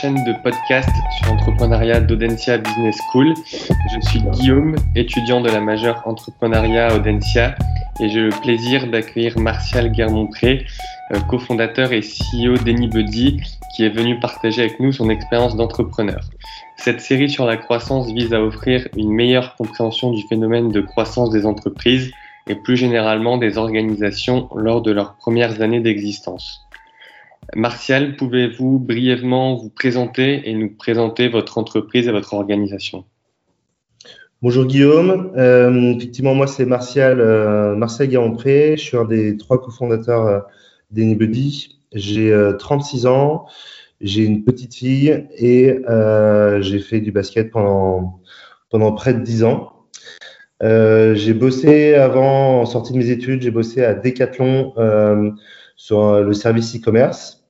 chaîne de podcast sur l'entrepreneuriat d'Audencia Business School. Je suis Guillaume, étudiant de la majeure entrepreneuriat Audencia et j'ai le plaisir d'accueillir Martial Guermontré, euh, cofondateur et CEO d'Anybody, qui est venu partager avec nous son expérience d'entrepreneur. Cette série sur la croissance vise à offrir une meilleure compréhension du phénomène de croissance des entreprises et plus généralement des organisations lors de leurs premières années d'existence. Martial, pouvez-vous brièvement vous présenter et nous présenter votre entreprise et votre organisation? Bonjour Guillaume, euh, effectivement moi c'est Martial, euh, Martial je suis un des trois cofondateurs euh, d'Anybody. J'ai 36 euh, ans, j'ai une petite fille et euh, j'ai fait du basket pendant, pendant près de 10 ans. J'ai bossé avant, en sortie de mes études, j'ai bossé à Decathlon sur le service e-commerce.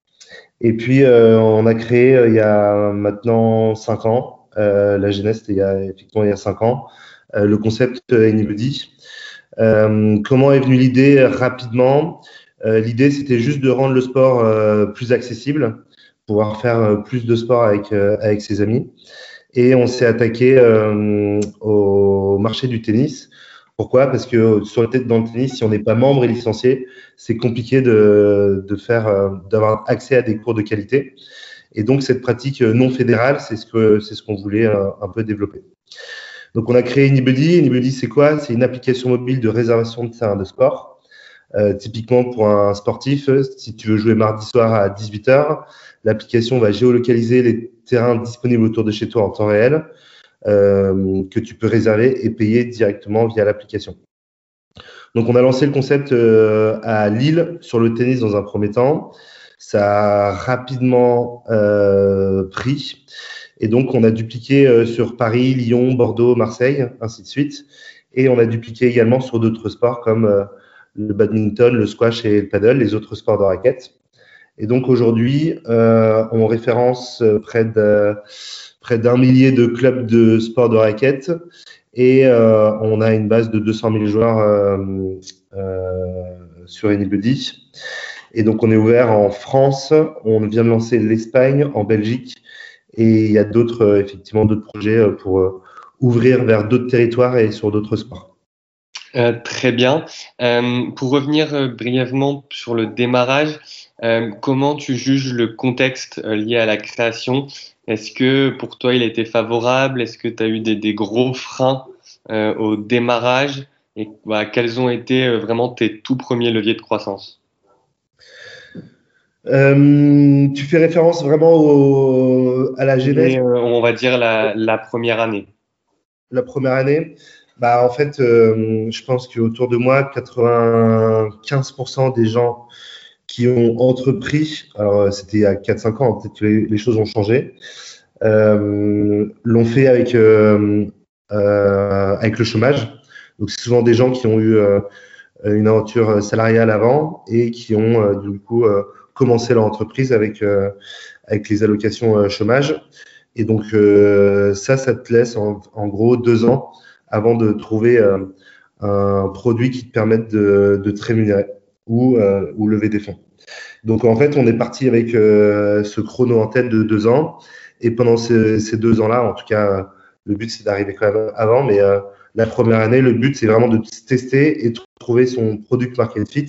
Et puis, on a créé il y a maintenant 5 ans, la c'était il y a effectivement il y a 5 ans, le concept Anybody. comment est venue l'idée rapidement? Euh, l'idée, c'était juste de rendre le sport euh, plus accessible, pouvoir faire euh, plus de sport avec, avec ses amis. Et on s'est attaqué au marché du tennis. Pourquoi? Parce que sur le, dans le tennis, si on n'est pas membre et licencié, c'est compliqué de, faire, d'avoir accès à des cours de qualité. Et donc cette pratique non fédérale, c'est ce qu'on voulait un peu développer. Donc on a créé Anybody. Anybody, c'est quoi? C'est une application mobile de réservation de terrain de sport euh, typiquement, pour un sportif, si tu veux jouer mardi soir à 18h, l'application va géolocaliser les terrains disponibles autour de chez toi en temps réel euh, que tu peux réserver et payer directement via l'application. Donc, on a lancé le concept euh, à Lille sur le tennis dans un premier temps. Ça a rapidement euh, pris. Et donc, on a dupliqué euh, sur Paris, Lyon, Bordeaux, Marseille, ainsi de suite. Et on a dupliqué également sur d'autres sports comme euh, le badminton, le squash et le paddle, les autres sports de raquette. Et donc aujourd'hui, euh, on référence euh, près de près d'un millier de clubs de sport de raquette et euh, on a une base de 200 000 joueurs euh, euh, sur Anybody. Et donc on est ouvert en France, on vient de lancer l'Espagne, en Belgique et il y a d'autres effectivement d'autres projets pour ouvrir vers d'autres territoires et sur d'autres sports. Euh, très bien. Euh, pour revenir euh, brièvement sur le démarrage, comment tu juges le contexte lié à la création? Est-ce que pour toi il était favorable? Est-ce que tu as eu des, gros freins au démarrage? Et bah, quels ont été vraiment tes tout premiers leviers de croissance? Tu fais référence vraiment à la genèse On va dire la première année. La première année? Bah, en fait, euh, je pense qu'autour de moi, 95% des gens qui ont entrepris, alors euh, c'était il y a 4-5 ans, peut-être que les, choses ont changé, euh, l'ont fait avec, euh, euh, avec le chômage. Donc, c'est souvent des gens qui ont eu une aventure salariale avant et qui ont du coup commencé leur entreprise avec, avec les allocations chômage. Et donc, ça, ça te laisse en, en gros deux ans avant de trouver euh, un produit qui te permette de, de te rémunérer ou, euh, ou lever des fonds. Donc en fait, on est parti avec euh, ce chrono antenne de deux ans. Et pendant ces, ces deux ans-là, en tout cas, le but c'est d'arriver quand même avant, mais la première année, le but c'est vraiment de tester et de trouver son product market fit.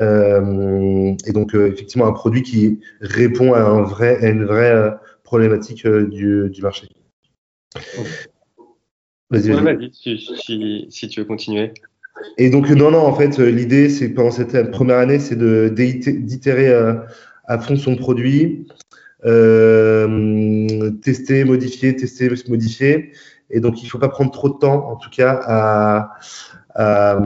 Euh, et donc effectivement un produit qui répond à, un vrai, à une vraie problématique du, du marché. Vas-y, si, tu veux continuer. Et donc, non, non, en fait, l'idée, c'est pendant cette première année, c'est d'itérer euh, à, fond son produit, euh, tester, modifier, tester, modifier. Et donc, il ne faut pas prendre trop de temps, en tout cas, à,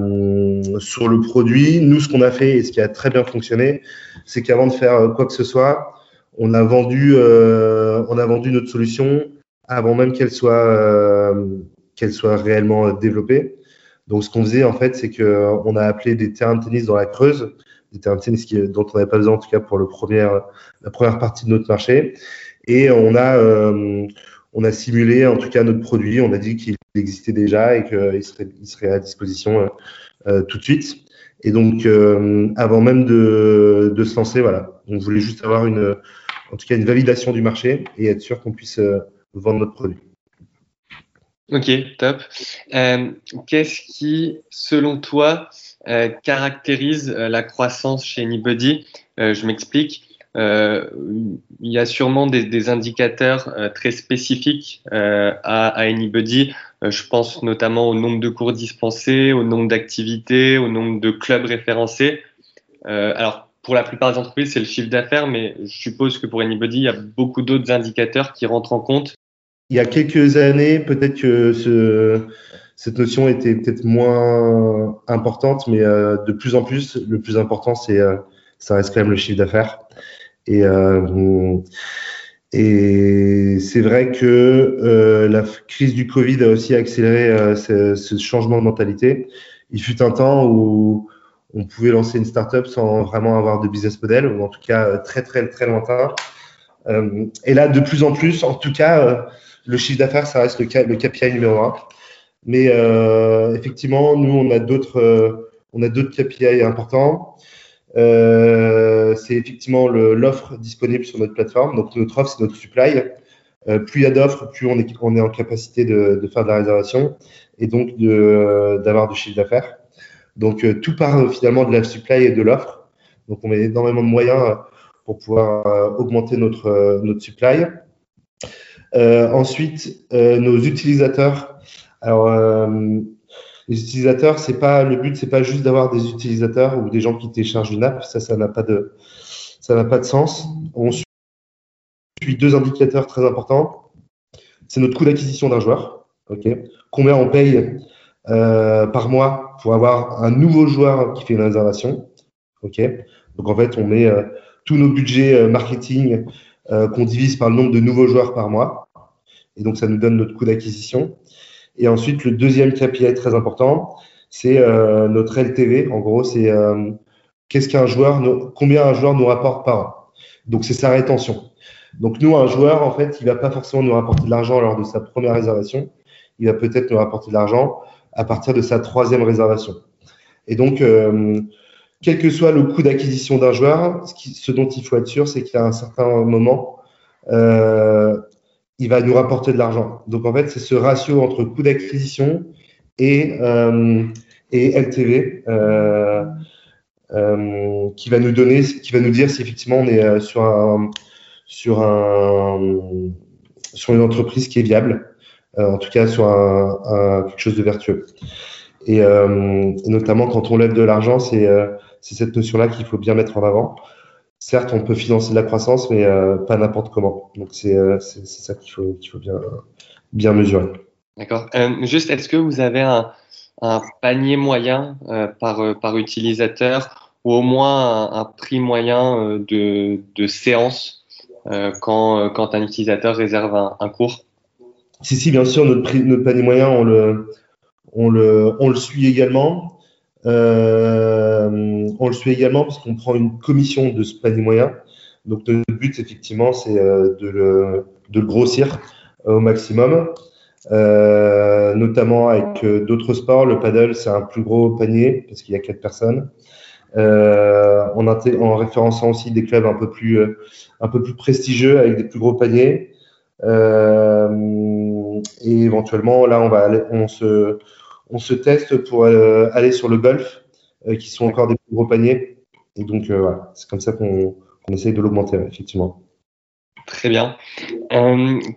sur le produit. Nous, ce qu'on a fait et ce qui a très bien fonctionné, c'est qu'avant de faire quoi que ce soit, on a vendu, euh, on a vendu notre solution avant même qu'elle soit qu'elle soit réellement développée. Donc, ce qu'on faisait, en fait, c'est qu'on a appelé des terrains de tennis dans la Creuse, des terrains de tennis qui, dont on n'avait pas besoin, en tout cas, pour le premier, la première partie de notre marché. Et on a, euh, on a simulé, en tout cas, notre produit. On a dit qu'il existait déjà et qu'il serait, il serait à disposition euh, euh, tout de suite. Et donc, avant même de, de, se lancer, voilà, on voulait juste avoir une, en tout cas une validation du marché et être sûr qu'on puisse vendre notre produit. Ok, top. Qu'est-ce qui, selon toi, caractérise la croissance chez Anybody? Je m'explique. Euh, il y a sûrement des, indicateurs euh, très spécifiques euh, à, Anybody. je pense notamment au nombre de cours dispensés, au nombre d'activités, au nombre de clubs référencés. alors, pour la plupart des entreprises, c'est le chiffre d'affaires, mais je suppose que pour Anybody, il y a beaucoup d'autres indicateurs qui rentrent en compte. Il y a quelques années, peut-être que ce, cette notion était peut-être moins importante, mais de plus en plus, le plus important, c'est ça reste quand même le chiffre d'affaires. Et, euh, et c'est vrai que euh, la crise du Covid a aussi accéléré euh, ce, ce, changement de mentalité. Il fut un temps où on pouvait lancer une startup sans vraiment avoir de business model, ou en tout cas très très très lointain. Euh, et là, de plus en plus, en tout cas, le chiffre d'affaires, ça reste le, KPI numéro un. Mais euh, effectivement, nous, on a d'autres, on a d'autres KPI importants. Euh, c'est effectivement l'offre disponible sur notre plateforme. Donc notre offre, c'est notre supply. Euh, plus il y a d'offres, plus on est, on est en capacité de, de, faire de la réservation et donc d'avoir du chiffre d'affaires. Donc euh, tout part finalement de la supply et de l'offre. Donc on met énormément de moyens pour pouvoir augmenter notre, notre supply. Ensuite, nos utilisateurs. Alors, les utilisateurs, c'est pas le but, c'est pas juste d'avoir des utilisateurs ou des gens qui téléchargent une app. Ça, ça n'a pas de, ça n'a pas de sens. On suit deux indicateurs très importants. C'est notre coût d'acquisition d'un joueur. Ok. Combien on paye euh, par mois pour avoir un nouveau joueur qui fait une réservation. Ok. Donc en fait, on met euh, tous nos budgets euh, marketing euh, qu'on divise par le nombre de nouveaux joueurs par mois. Et donc ça nous donne notre coût d'acquisition. Et ensuite, le deuxième KPI très important, c'est euh, notre LTV. En gros, c'est euh, qu'est-ce qu'un joueur, combien un joueur nous rapporte par an. Donc, c'est sa rétention. Donc, nous, un joueur, en fait, il va pas forcément nous rapporter de l'argent lors de sa première réservation. Il va peut-être nous rapporter de l'argent à partir de sa troisième réservation. Et donc, euh, quel que soit le coût d'acquisition d'un joueur, ce, ce, dont il faut être sûr, c'est qu'à un certain moment, euh, il va nous rapporter de l'argent. Donc en fait, c'est ce ratio entre coût d'acquisition et, euh, et LTV euh, euh, qui va nous donner, qui va nous dire si effectivement on est euh, sur un sur un sur une entreprise qui est viable, euh, en tout cas sur un, un, quelque chose de vertueux. Et, euh, notamment quand on lève de l'argent, c'est c'est cette notion-là qu'il faut bien mettre en avant certes, on peut financer de la croissance, mais euh, pas n'importe comment. Donc, c'est euh, ça qu'il faut, qu'il faut bien, bien mesurer. D'accord. Euh, juste, est-ce que vous avez un, un panier moyen par, par utilisateur ou au moins un, un prix moyen de, de séance quand, quand un utilisateur réserve un, un, cours? Si, si, bien sûr, notre, prix, notre panier moyen, on le, on le, on le suit également. Euh, on le suit également parce qu'on prend une commission de ce panier moyen. Donc notre but, effectivement, c'est euh, de le, grossir euh, au maximum, notamment avec d'autres sports. Le paddle, c'est un plus gros panier parce qu'il y a quatre personnes. En, en, référençant aussi des clubs un peu plus, prestigieux avec des plus gros paniers. Et éventuellement, là, on va aller, on se, on se teste pour euh, aller sur le golf, euh, qui sont encore des plus gros paniers. Et donc, euh, voilà, c'est comme ça qu'on qu essaye de l'augmenter, effectivement. Très bien.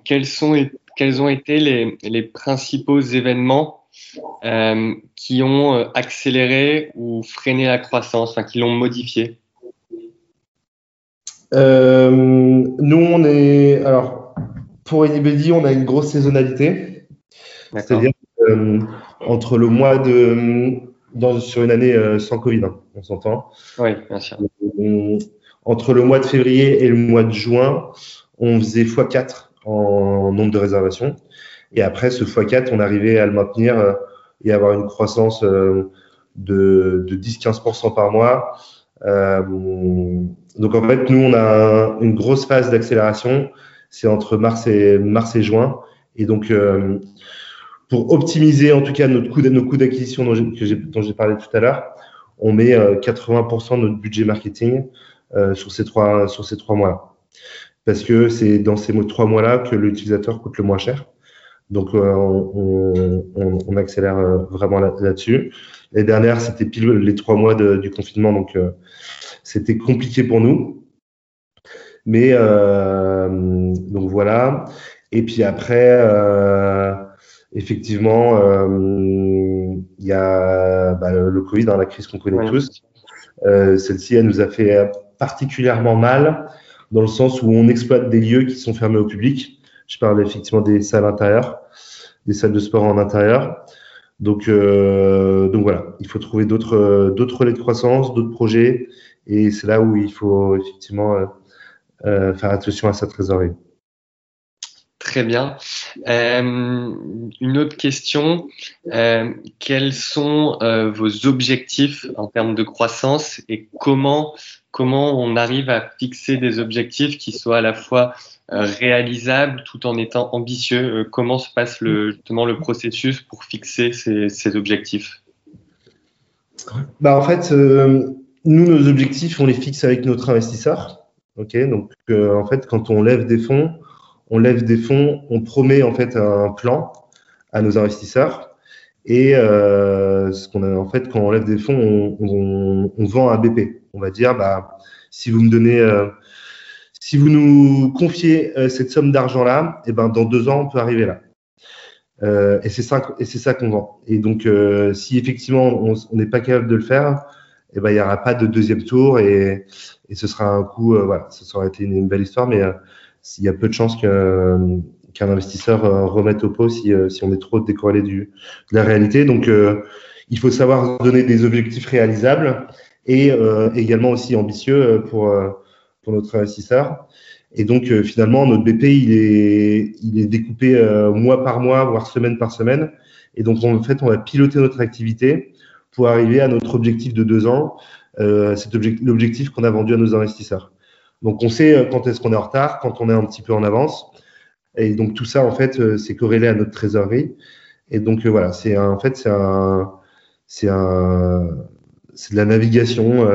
Quels, sont, quels ont été les, les principaux événements euh, qui ont accéléré ou freiné la croissance, enfin qui l'ont modifié? Euh, Nous, on est. Alors, pour Anybody, on a une grosse saisonnalité. C'est-à-dire euh, entre le mois de dans, sur une année euh, sans Covid, hein, on s'entend. Oui, bien sûr. Entre le mois de février et le mois de juin, on faisait x4 en nombre de réservations. Et après ce x4, on arrivait à le maintenir euh, et avoir une croissance euh, de, de 10-15% par mois. Euh, donc en fait, nous, on a un, une grosse phase d'accélération. C'est entre mars et, mars et juin. Et donc, euh, pour optimiser en tout cas notre coût, nos coûts d'acquisition dont j'ai parlé tout à l'heure, on met 80% euh, de notre budget marketing euh, sur ces trois sur ces trois mois. parce que c'est dans ces trois mois-là que l'utilisateur coûte le moins cher. Donc, on, accélère vraiment là-dessus. L'année dernière, c'était pile les trois mois du confinement, donc c'était compliqué pour nous. Mais donc voilà. Et puis après, effectivement, il y a bah, le Covid, hein, la crise qu'on connaît tous. Euh, Celle-ci, elle nous a fait particulièrement mal dans le sens où on exploite des lieux qui sont fermés au public. Je parle effectivement des salles intérieures, des salles de sport en intérieur. Donc, euh, donc voilà, il faut trouver d'autres d'autres relais de croissance, d'autres projets, et c'est là où il faut effectivement euh, euh faire attention à sa trésorerie. Très bien. Euh, une autre question. Euh, quels sont euh, vos objectifs en termes de croissance et comment, comment on arrive à fixer des objectifs qui soient à la fois réalisables tout en étant ambitieux? Comment se passe le, justement le processus pour fixer ces, objectifs? Bah En fait, nous, nos objectifs, on les fixe avec notre investisseur. Ok, donc en fait, quand on lève des fonds, on lève des fonds, on promet en fait un plan à nos investisseurs. Et euh, ce qu'on a en fait, quand on lève des fonds, on, vend un BP. On va dire, bah, si vous me donnez, euh, si vous nous confiez euh, cette somme d'argent là, et eh ben dans deux ans on peut arriver là. et c'est ça, et c'est ça qu'on vend. Et donc, si effectivement on n'est pas capable de le faire, et eh ben il y aura pas de deuxième tour et, ce sera un coup, voilà, ça aurait une, belle histoire, mais s'il y a peu de chances qu'un investisseur euh, remette au pot si, euh, si on est trop décorrélé du, de la réalité. Donc, euh, il faut savoir donner des objectifs réalisables et également aussi ambitieux pour, pour notre investisseur. Et donc, finalement, notre BP, il est, il est découpé mois par mois, voire semaine par semaine. Et donc, en fait, on va piloter notre activité pour arriver à notre objectif de deux ans, euh, l'objectif qu'on a vendu à nos investisseurs. Donc on sait euh, quand est-ce qu'on est en retard, quand on est un petit peu en avance. Et donc tout ça, en fait, euh, c'est corrélé à notre trésorerie. Et donc euh, voilà, c'est en fait c'est un de la navigation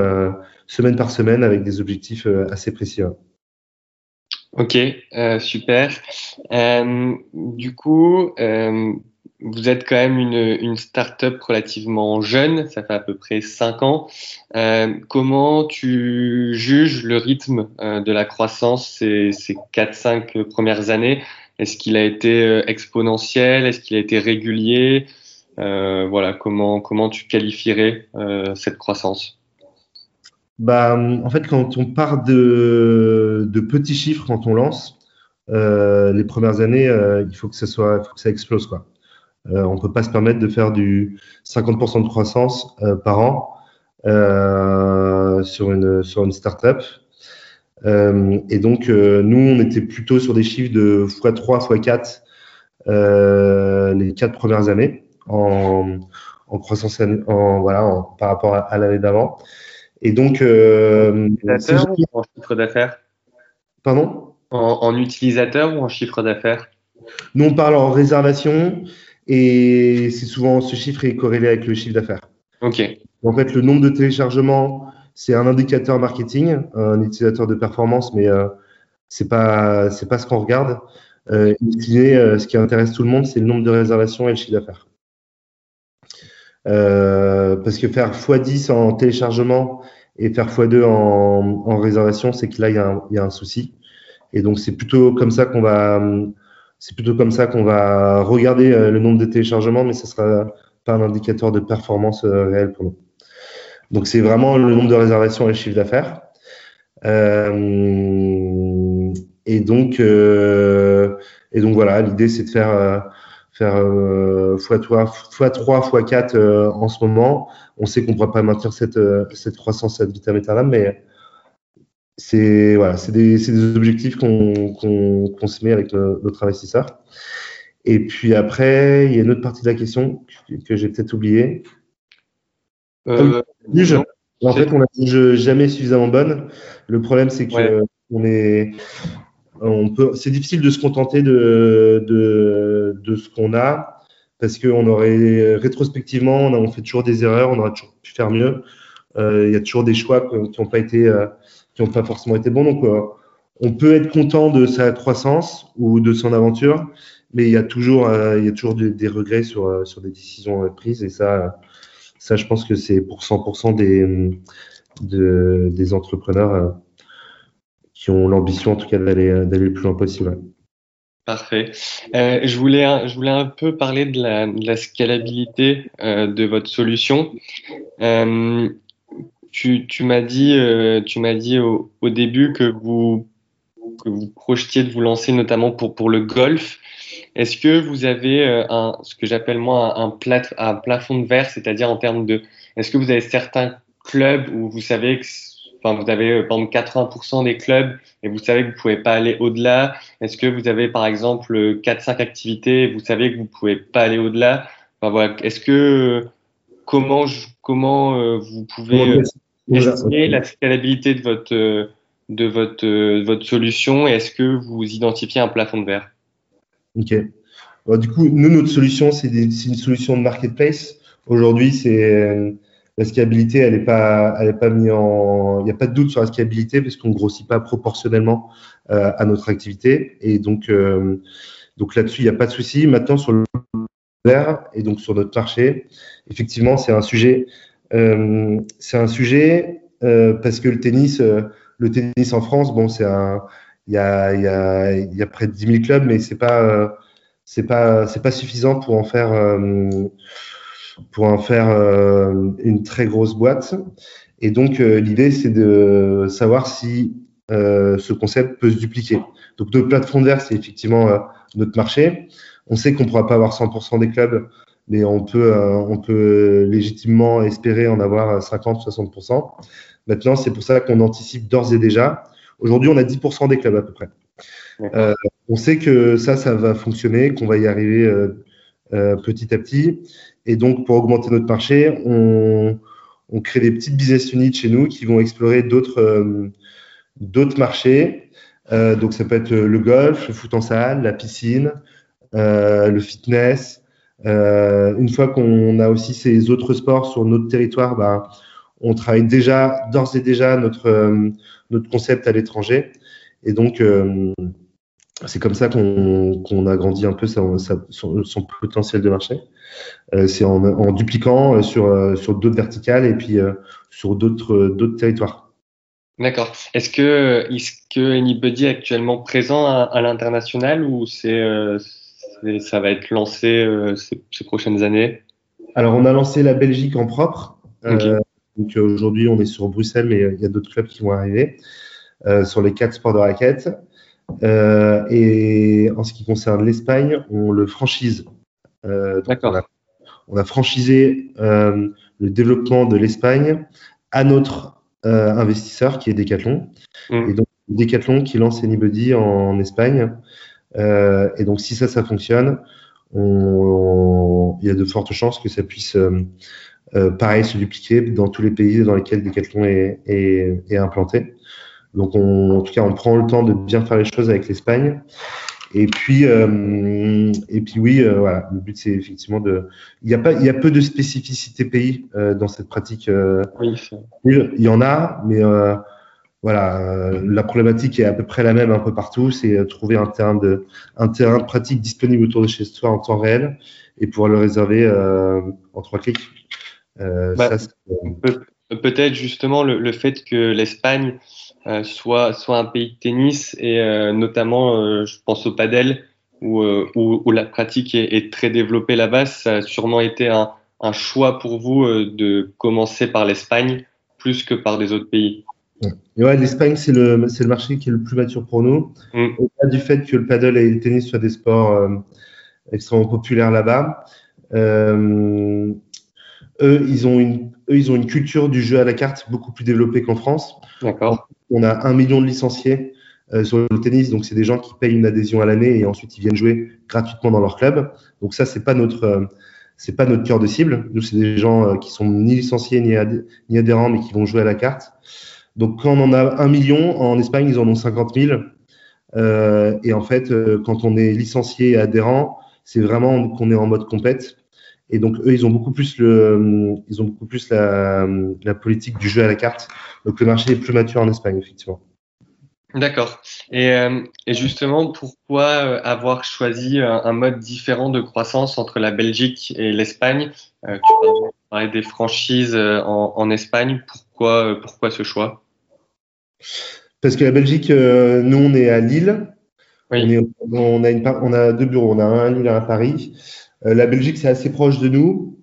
semaine par semaine avec des objectifs assez précis. Ok, super. du coup, vous êtes quand même une, une start-up relativement jeune, ça fait à peu près 5 ans. Euh, comment tu juges le rythme euh, de la croissance ces, ces 4-5 premières années? Est-ce qu'il a été euh, exponentiel? Est-ce qu'il a été régulier? Voilà, comment, comment tu qualifierais cette croissance? Bah, En fait, quand on part de, petits chiffres, quand on lance, les premières années, il faut que ça soit, faut que ça explose quoi. Euh, on ne peut pas se permettre de faire du 50% de croissance euh, par an euh, sur une, sur une startup. et donc, nous, on était plutôt sur des chiffres de x3, x4 les quatre premières années en, en croissance en, voilà, par rapport à, l'année d'avant. Et donc, euh, en chiffre d'affaires? Pardon? En, en, utilisateur ou en chiffre d'affaires? Nous, on parle en réservation et c'est souvent ce chiffre est corrélé avec le chiffre d'affaires. Ok. En fait, le nombre de téléchargements, c'est un indicateur marketing, un utilisateur de performance, mais euh, c'est pas c'est pas ce qu'on regarde. Euh, euh, ce qui intéresse tout le monde, c'est le nombre de réservations et le chiffre d'affaires. Euh, parce que faire x10 en téléchargement et faire x2 en, en réservation, c'est que là, y, il y a un souci. Et donc, c'est plutôt comme ça qu'on va c'est plutôt comme ça qu'on va regarder euh, le nombre de téléchargements, mais ce sera pas un indicateur de performance euh, réel pour nous. Donc c'est vraiment le nombre de réservations et le chiffre d'affaires. Euh, et donc et donc voilà, l'idée c'est de faire faire x3, x3, x4 en ce moment. On sait qu'on ne pourra pas maintenir cette, cette croissance à vitam mais c'est voilà, c'est des, des, objectifs qu'on se met avec notre investisseur. Et puis après, il y a une autre partie de la question que, j'ai peut-être oubliée. Euh, en fait, on a jamais suffisamment bonne. Le problème, c'est que on est, on peut, c'est difficile de se contenter de, de, de ce qu'on a parce qu'on aurait rétrospectivement, on, a, on, fait toujours des erreurs, on aurait toujours pu faire mieux. Euh, il y a toujours des choix qui n'ont pas été euh, qui n'ont pas forcément été bons. Donc, euh, on peut être content de sa croissance ou de son aventure, mais il y a toujours, il y a toujours des, regrets sur, sur des décisions prises. Et ça, ça, je pense que c'est pour 100% des, de, des entrepreneurs qui ont l'ambition, en tout cas, d'aller le plus loin possible. Parfait. Euh, je, voulais, je voulais un peu parler de la, scalabilité euh, de votre solution. Euh, tu, tu m'as dit, euh, tu m'as dit au, au, début que vous, que vous projetiez de vous lancer notamment pour, pour le golf. Est-ce que vous avez euh, un, ce que j'appelle moi un, plat, un plafond de verre, c'est-à-dire en termes de, est-ce que vous avez certains clubs où vous savez que Enfin, vous avez euh, par exemple 80% des clubs et vous savez que vous pouvez pas aller au-delà? Est-ce que vous avez par exemple 4-5 activités et vous savez que vous pouvez pas aller au-delà? Enfin, voilà. Est-ce que comment comment euh, vous pouvez estimer la scalabilité de votre de votre votre solution et est-ce que vous identifiez un plafond de verre? Ok. du coup, nous notre solution c'est une solution de marketplace. Aujourd'hui, c'est la scalabilité, elle est pas, elle est pas mise en, il n'y a pas de doute sur la scalabilité parce qu'on grossit pas proportionnellement euh, à notre activité et donc, euh, donc là-dessus, il n'y a pas de souci. Maintenant, sur le vert et donc sur notre marché, effectivement, c'est un sujet, euh, c'est un sujet euh, parce que le tennis, euh, le tennis en France, bon, c'est un, il y a, près de 10 000 clubs, mais c'est pas, c'est pas, c'est pas suffisant pour en faire pour en faire euh, une très grosse boîte. Et donc, euh, l'idée, c'est de savoir si euh, ce concept peut se dupliquer. Donc, notre plateforme vert, c'est effectivement notre marché. On sait qu'on ne pourra pas avoir 100% des clubs, mais on peut, on peut légitimement espérer en avoir 50-60%. Maintenant, c'est pour ça qu'on anticipe d'ores et déjà. Aujourd'hui, on a 10% des clubs à peu près. Euh, on sait que ça, ça va fonctionner, qu'on va y arriver euh, euh, petit à petit. Et donc, pour augmenter notre marché, on, on, crée des petites business units chez nous qui vont explorer d'autres euh, d'autres marchés. Euh, donc, ça peut être le golf, le foot en salle, la piscine, euh, le fitness. Euh, une fois qu'on a aussi ces autres sports sur notre territoire, bah, on travaille déjà, d'ores et déjà, notre, euh, notre concept à l'étranger. Et donc, c'est comme ça qu'on a grandi un peu son, son, potentiel de marché. Euh, c'est en, en, dupliquant euh, sur, euh, sur d'autres verticales et puis euh, sur d'autres d'autres territoires. D'accord. Est-ce que est-ce que Anybody est actuellement présent à, à l'international ou c'est ça va être lancé ces, ces, prochaines années Alors on a lancé la Belgique en propre. Okay. donc aujourd'hui on est sur Bruxelles, mais il y a d'autres clubs qui vont arriver sur les quatre sports de raquettes. Euh, et en ce qui concerne l'Espagne, on le franchise. Euh, D'accord. On a, on a, franchisé euh, le développement de l'Espagne à notre euh, investisseur qui est Decathlon. Mmh. Et donc, Decathlon qui lance Anybody en Espagne. Euh, et donc, si ça, ça fonctionne, on, on, il y a de fortes chances que ça puisse, pareil, se dupliquer dans tous les pays dans lesquels Decathlon est, est, est implanté. Donc, on, en tout cas, on prend le temps de bien faire les choses avec l'Espagne. Et puis, euh, et puis oui, euh, voilà, le but c'est effectivement de. Il y a pas, il y a peu de spécificité pays euh, dans cette pratique. Euh, oui. Il y en a, mais euh, voilà, euh, la problématique est à peu près la même un peu partout. C'est trouver un terrain de, un terrain de pratique disponible autour de chez soi en temps réel et pouvoir le réserver en trois clics. Bah, Peut-être justement le, le fait que l'Espagne euh, soit, soit un pays de tennis et euh, notamment, euh, je pense au padel où, où, où, la pratique est, est très développée là-bas. Ça a sûrement été un, un choix pour vous de commencer par l'Espagne plus que par des autres pays. Ouais, l'Espagne, c'est le, le marché qui est le plus mature pour nous. Mm. Au-delà du fait que le paddle et le tennis soient des sports euh, extrêmement populaires là-bas, euh, eux, ils ont une, eux, ils ont une culture du jeu à la carte beaucoup plus développée qu'en France. D'accord. On a un million de licenciés euh, sur le tennis, donc c'est des gens qui payent une adhésion à l'année et ensuite ils viennent jouer gratuitement dans leur club. Donc ça, c'est pas notre c'est pas notre cœur de cible. Nous, c'est des gens qui sont ni licenciés ni, ni, adhérents, mais qui vont jouer à la carte. Donc quand on en a un million, en Espagne, ils en ont 50 000. Euh, et en fait, euh, quand on est licencié et adhérent, c'est vraiment qu'on est en mode compète. Et donc eux, ils ont beaucoup plus le, plus la, politique du jeu à la carte. Donc le marché est plus mature en Espagne, effectivement. D'accord. Et, euh, justement, pourquoi euh, avoir choisi un, mode différent de croissance entre la Belgique et l'Espagne? Euh, Tu parlais des franchises en, Espagne. Pourquoi ce choix? Parce que la Belgique, nous, on est à Lille. Oui. On, a une, on a deux bureaux. On a un à Lille et un à Paris. la Belgique, c'est assez proche de nous.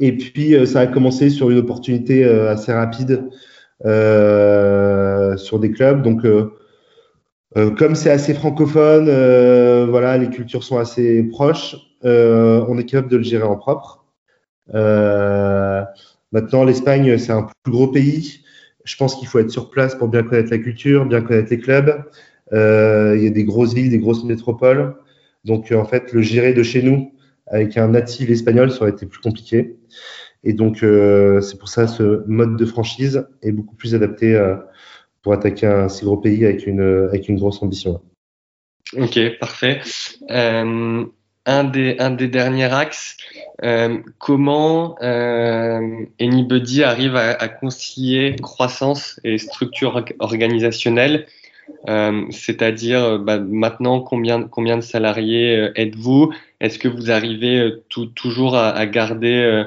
Et puis, ça a commencé sur une opportunité assez rapide euh, sur des clubs. Donc, euh, euh, comme c'est assez francophone, voilà, les cultures sont assez proches. on est capable de le gérer en propre. maintenant, l'Espagne, c'est un plus gros pays. Je pense qu'il faut être sur place pour bien connaître la culture, bien connaître les clubs. il y a des grosses villes, des grosses métropoles. Donc, en fait, le gérer de chez nous avec un natif espagnol, ça aurait été plus compliqué. Et donc, euh, c'est pour ça ce mode de franchise est beaucoup plus adapté euh, pour attaquer un si gros pays avec une, avec une grosse ambition. Ok, parfait. Euh, un, des, derniers axes, euh, comment euh, Anybody arrive à, à, concilier croissance et structure organisationnelle C'est-à-dire, bah, maintenant, combien, combien de salariés êtes-vous? Est-ce que vous arrivez toujours à, garder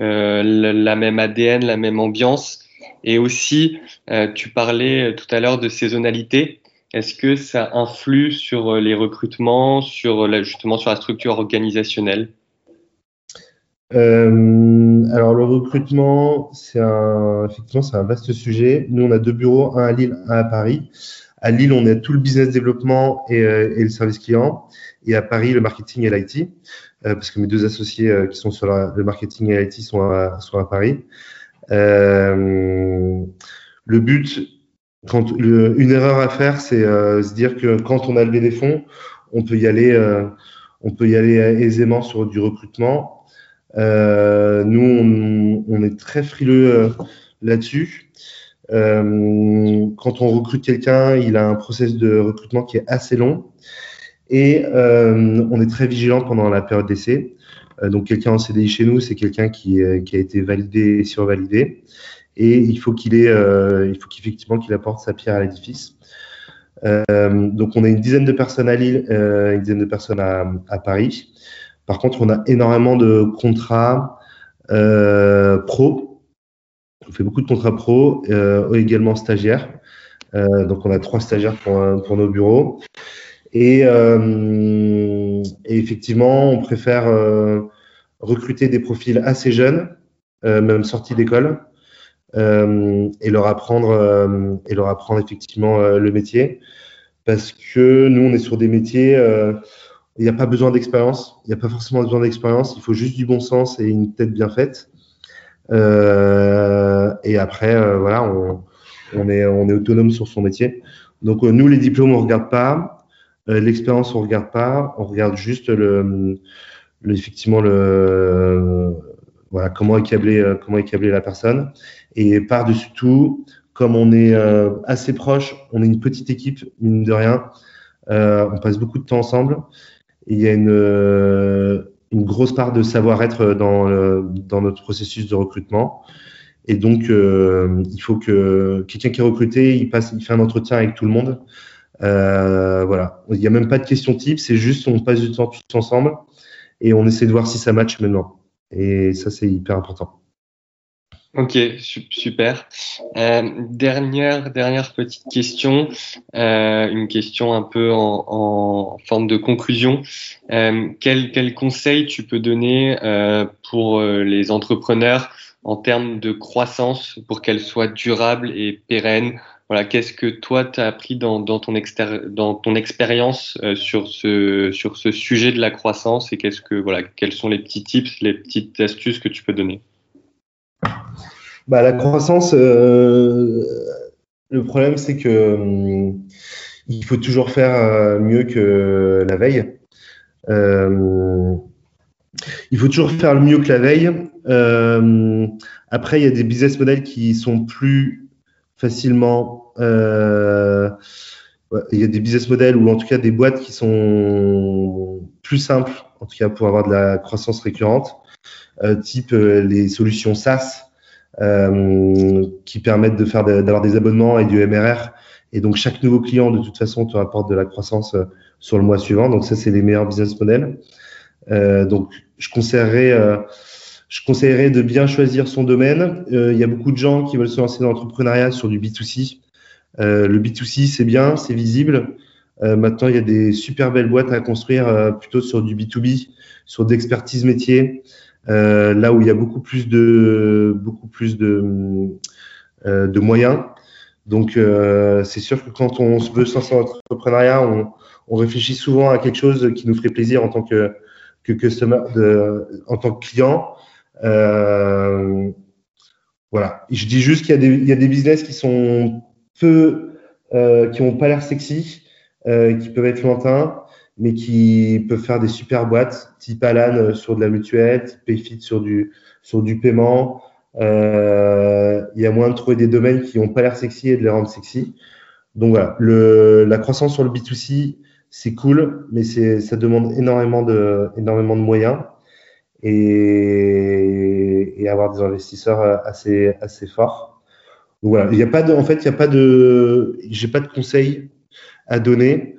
euh, la même ADN, la même ambiance? Et aussi, euh, tu parlais tout à l'heure de saisonnalité. Est-ce que ça influe sur les recrutements, sur la, justement sur la structure organisationnelle? Euh, alors le recrutement, c'est un, effectivement, c'est un vaste sujet. Nous, on a deux bureaux, un à Lille, un à Paris. À Lille, on a tout le business développement et, et le service client, et à Paris, le marketing et l'IT. Euh, parce que mes deux associés euh, qui sont sur le marketing et l'IT sont à, sont à Paris. Euh, le but, une erreur à faire, c'est se dire que quand on a levé des fonds, on peut y aller, on peut y aller aisément sur du recrutement. Euh, nous, on, est très frileux là-dessus. Euh, quand on recrute quelqu'un, il a un process de recrutement qui est assez long. Et euh, on est très vigilant pendant la période d'essai. Euh, donc quelqu'un en CDI chez nous, c'est quelqu'un qui, euh, qui, a été validé et survalidé. Et il faut qu'il ait, il faut qu'effectivement qu'il apporte sa pierre à l'édifice. donc on a une dizaine de personnes à Lille, une dizaine de personnes à, Paris. Par contre, on a énormément de contrats pro. On fait beaucoup de contrats pro, également stagiaires. donc on a trois stagiaires pour, pour nos bureaux. Et, euh, et, effectivement, on préfère euh, recruter des profils assez jeunes, euh, même sortis d'école, et leur apprendre et leur apprendre effectivement le métier, parce que nous, on est sur des métiers il n'y a pas besoin d'expérience, il n'y a pas forcément besoin d'expérience, il faut juste du bon sens et une tête bien faite. Euh, et après, voilà, on, est, on est autonome sur son métier. Donc, nous, les diplômes, on regarde pas. Euh, l'expérience, on regarde pas, on regarde juste le, effectivement le voilà comment accabler euh, comment accabler la personne. Et par-dessus tout, comme on est euh, assez proche, on est une petite équipe mine de rien, on passe beaucoup de temps ensemble. Il y a une une grosse part de savoir-être dans, dans notre processus de recrutement. Et donc, il faut que quelqu'un qui est recruté, il passe, il fait un entretien avec tout le monde. Euh, voilà, il n'y a même pas de question type, c'est juste on passe du temps tous ensemble et on essaie de voir si ça match maintenant. Et ça, c'est hyper important. Ok, super. Euh, dernière, dernière petite question, euh, une question un peu en, forme de conclusion. Euh, quel, quel conseil tu peux donner euh, pour les entrepreneurs en termes de croissance pour qu'elle soit durable et pérenne voilà, qu'est-ce que toi tu as appris dans, ton, dans ton expérience euh, sur, ce, sujet de la croissance et qu'est-ce que voilà, quels sont les petits tips, les petites astuces que tu peux donner? Bah, La croissance, euh, le problème c'est que hum, il faut toujours faire euh, mieux que la veille. il faut toujours faire mieux que la veille. après, il y a des business models qui sont plus facilement. Euh, il y a des business models ou en tout cas des boîtes qui sont plus simples, en tout cas pour avoir de la croissance récurrente, euh, type euh, les solutions SaaS qui permettent de faire d'avoir des abonnements et du MRR Et donc, chaque nouveau client, de toute façon, te rapporte de la croissance sur le mois suivant. Donc, ça, c'est les meilleurs business models. Donc, je conseillerais, je conseillerais de bien choisir son domaine. Euh, il y a beaucoup de gens qui veulent se lancer dans l'entrepreneuriat sur du B2C. le B2C, c'est bien, c'est visible. maintenant, il y a des super belles boîtes à construire plutôt sur du B2B, sur d'expertise métier, là où il y a beaucoup plus de, beaucoup plus de, de moyens. Donc, euh, c'est sûr que quand on veut se lancer dans l'entrepreneuriat, on, on, réfléchit souvent à quelque chose qui nous ferait plaisir en tant que, que customer, en tant que client. Euh, voilà. je dis juste qu'il y, a des, business qui sont peu, euh, qui n'ont pas l'air sexy, euh, qui peuvent être lointains, mais qui peuvent faire des super boîtes, type Alan sur de la mutuelle, Payfit sur du, paiement. Il y a moyen de trouver des domaines qui n'ont pas l'air sexy et de les rendre sexy. Donc voilà, la croissance sur le B2C, c'est cool, mais ça demande énormément de, énormément de moyens et, et avoir des investisseurs assez, assez forts. Donc voilà, il n'y a pas de, en fait, il n'y a pas de, j'ai pas de conseils à donner.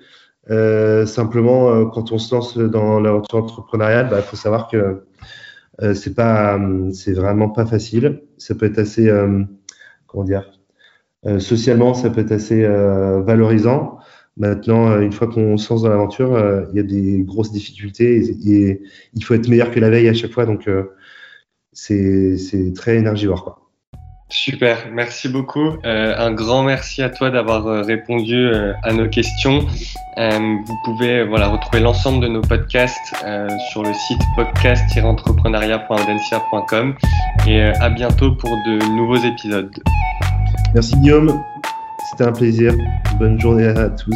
Euh, simplement, euh, quand on se lance dans l'aventure entrepreneuriale, il bah, faut savoir que euh, c'est pas, c'est vraiment pas facile. Ça peut être assez, euh, comment dire, euh, socialement, ça peut être assez valorisant. Maintenant, une fois qu'on se lance dans l'aventure, il y a des grosses difficultés et, il faut être meilleur que la veille à chaque fois. Donc, c'est très énergivore. Quoi. Super, merci beaucoup. Euh, un grand merci à toi d'avoir euh, répondu euh, à nos questions. vous pouvez voilà, retrouver l'ensemble de nos podcasts sur le site podcast-entrepreneuriat.audencia.com et à bientôt pour de nouveaux épisodes. Merci Guillaume, c'était un plaisir. Bonne journée à tous.